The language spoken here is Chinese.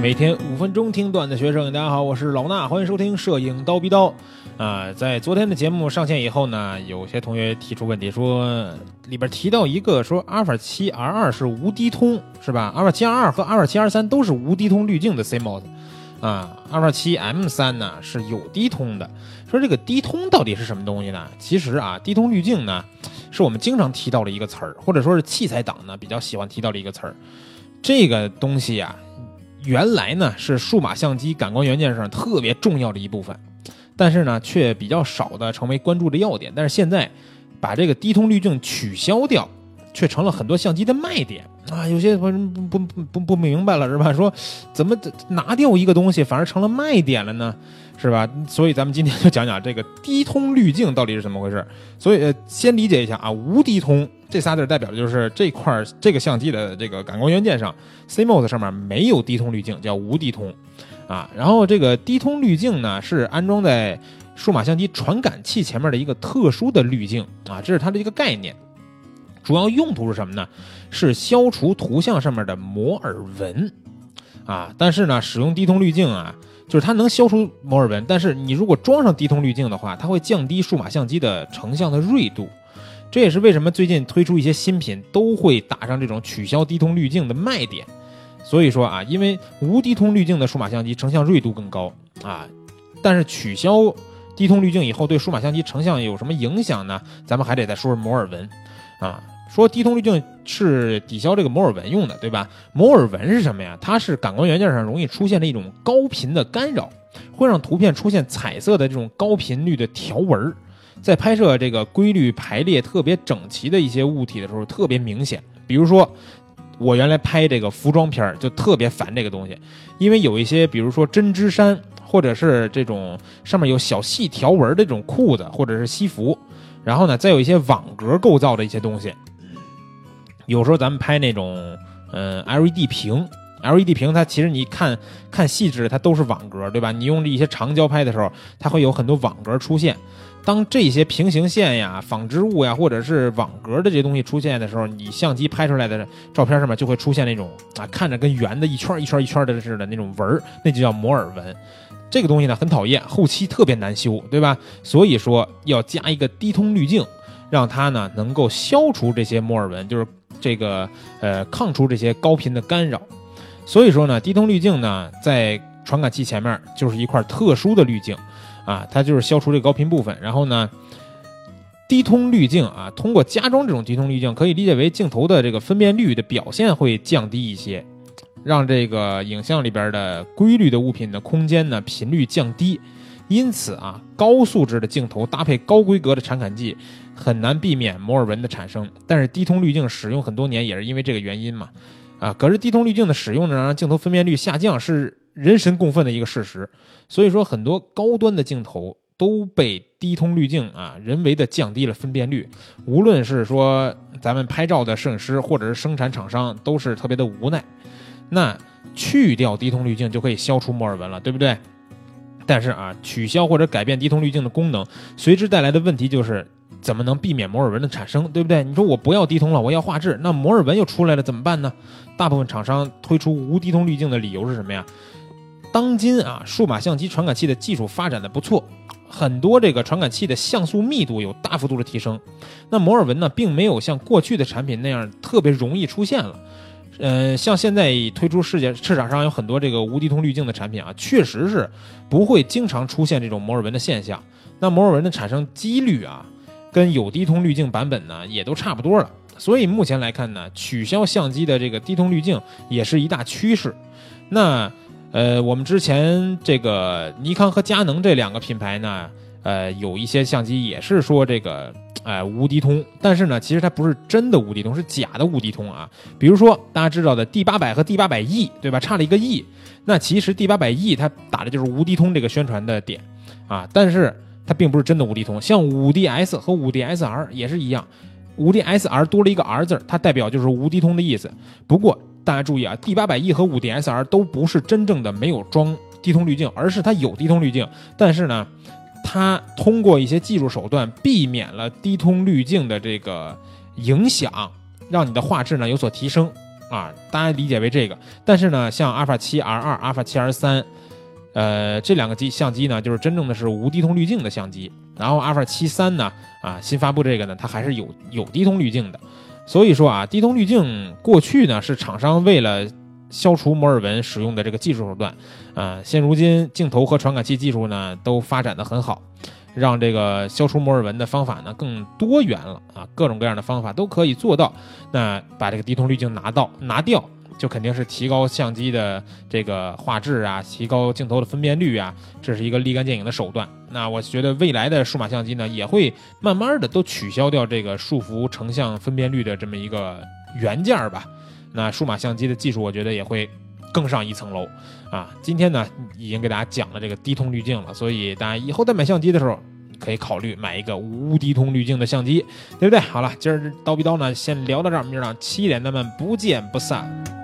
每天五分钟听段子学摄影，大家好，我是老衲，欢迎收听摄影刀逼刀。啊，在昨天的节目上线以后呢，有些同学提出问题，说里边提到一个说阿尔法七 R 二是无低通，是吧？阿尔法七 R 二和阿尔法七 R 三都是无低通滤镜的 CMOS，啊，阿尔法七 M 三呢是有低通的。说这个低通到底是什么东西呢？其实啊，低通滤镜呢，是我们经常提到的一个词儿，或者说是器材党呢比较喜欢提到的一个词儿。这个东西呀，原来呢是数码相机感光元件上特别重要的一部分。但是呢，却比较少的成为关注的要点。但是现在，把这个低通滤镜取消掉，却成了很多相机的卖点啊！有些朋友不不不不明白了是吧？说怎么拿掉一个东西反而成了卖点了呢？是吧？所以咱们今天就讲讲这个低通滤镜到底是怎么回事。所以先理解一下啊，无低通这仨字代表的就是这块这个相机的这个感光元件上，CMOS 上面没有低通滤镜，叫无低通。啊，然后这个低通滤镜呢，是安装在数码相机传感器前面的一个特殊的滤镜啊，这是它的一个概念。主要用途是什么呢？是消除图像上面的摩尔纹啊。但是呢，使用低通滤镜啊，就是它能消除摩尔纹，但是你如果装上低通滤镜的话，它会降低数码相机的成像的锐度。这也是为什么最近推出一些新品都会打上这种取消低通滤镜的卖点。所以说啊，因为无低通滤镜的数码相机成像锐度更高啊，但是取消低通滤镜以后对数码相机成像有什么影响呢？咱们还得再说说摩尔纹啊。说低通滤镜是抵消这个摩尔纹用的，对吧？摩尔纹是什么呀？它是感光元件上容易出现的一种高频的干扰，会让图片出现彩色的这种高频率的条纹，在拍摄这个规律排列特别整齐的一些物体的时候特别明显，比如说。我原来拍这个服装片儿就特别烦这个东西，因为有一些，比如说针织衫，或者是这种上面有小细条纹的这种裤子或者是西服，然后呢，再有一些网格构造的一些东西。有时候咱们拍那种，嗯，LED 屏，LED 屏它其实你看看细致，它都是网格，对吧？你用一些长焦拍的时候，它会有很多网格出现。当这些平行线呀、纺织物呀，或者是网格的这些东西出现的时候，你相机拍出来的照片上面就会出现那种啊，看着跟圆的一圈一圈一圈的似的那种纹，那就叫摩尔纹。这个东西呢很讨厌，后期特别难修，对吧？所以说要加一个低通滤镜，让它呢能够消除这些摩尔纹，就是这个呃抗除这些高频的干扰。所以说呢，低通滤镜呢在传感器前面就是一块特殊的滤镜。啊，它就是消除这个高频部分，然后呢，低通滤镜啊，通过加装这种低通滤镜，可以理解为镜头的这个分辨率的表现会降低一些，让这个影像里边的规律的物品的空间呢频率降低，因此啊，高素质的镜头搭配高规格的传感器，很难避免摩尔纹的产生。但是低通滤镜使用很多年也是因为这个原因嘛，啊，可是低通滤镜的使用呢，让镜头分辨率下降是。人神共愤的一个事实，所以说很多高端的镜头都被低通滤镜啊人为的降低了分辨率。无论是说咱们拍照的摄影师，或者是生产厂商，都是特别的无奈。那去掉低通滤镜就可以消除摩尔纹了，对不对？但是啊，取消或者改变低通滤镜的功能，随之带来的问题就是怎么能避免摩尔纹的产生，对不对？你说我不要低通了，我要画质，那摩尔纹又出来了怎么办呢？大部分厂商推出无低通滤镜的理由是什么呀？当今啊，数码相机传感器的技术发展的不错，很多这个传感器的像素密度有大幅度的提升。那摩尔纹呢，并没有像过去的产品那样特别容易出现了。呃，像现在推出世界市场上有很多这个无低通滤镜的产品啊，确实是不会经常出现这种摩尔纹的现象。那摩尔纹的产生几率啊，跟有低通滤镜版本呢也都差不多了。所以目前来看呢，取消相机的这个低通滤镜也是一大趋势。那。呃，我们之前这个尼康和佳能这两个品牌呢，呃，有一些相机也是说这个，呃，无低通，但是呢，其实它不是真的无低通，是假的无低通啊。比如说大家知道的 D 八百和 D 八百 E，对吧？差了一个 E，那其实 D 八百 E 它打的就是无低通这个宣传的点啊，但是它并不是真的无低通。像五 DS 和五 DSR 也是一样，五 DSR 多了一个 R 字，它代表就是无低通的意思。不过。大家注意啊，D 八百 E 和五 DSR 都不是真正的没有装低通滤镜，而是它有低通滤镜，但是呢，它通过一些技术手段避免了低通滤镜的这个影响，让你的画质呢有所提升。啊，大家理解为这个。但是呢，像阿尔法七 R 二、阿尔法七 R 三，呃，这两个机相机呢，就是真正的是无低通滤镜的相机。然后阿尔法七三呢，啊，新发布这个呢，它还是有有低通滤镜的。所以说啊，低通滤镜过去呢是厂商为了消除摩尔纹使用的这个技术手段，啊，现如今镜头和传感器技术呢都发展的很好，让这个消除摩尔纹的方法呢更多元了啊，各种各样的方法都可以做到。那把这个低通滤镜拿到拿掉，就肯定是提高相机的这个画质啊，提高镜头的分辨率啊，这是一个立竿见影的手段。那我觉得未来的数码相机呢，也会慢慢的都取消掉这个束缚成像分辨率的这么一个元件儿吧。那数码相机的技术，我觉得也会更上一层楼啊！今天呢，已经给大家讲了这个低通滤镜了，所以大家以后在买相机的时候，可以考虑买一个无低通滤镜的相机，对不对？好了，今儿刀逼刀呢，先聊到这儿，明儿早上七点咱们不见不散。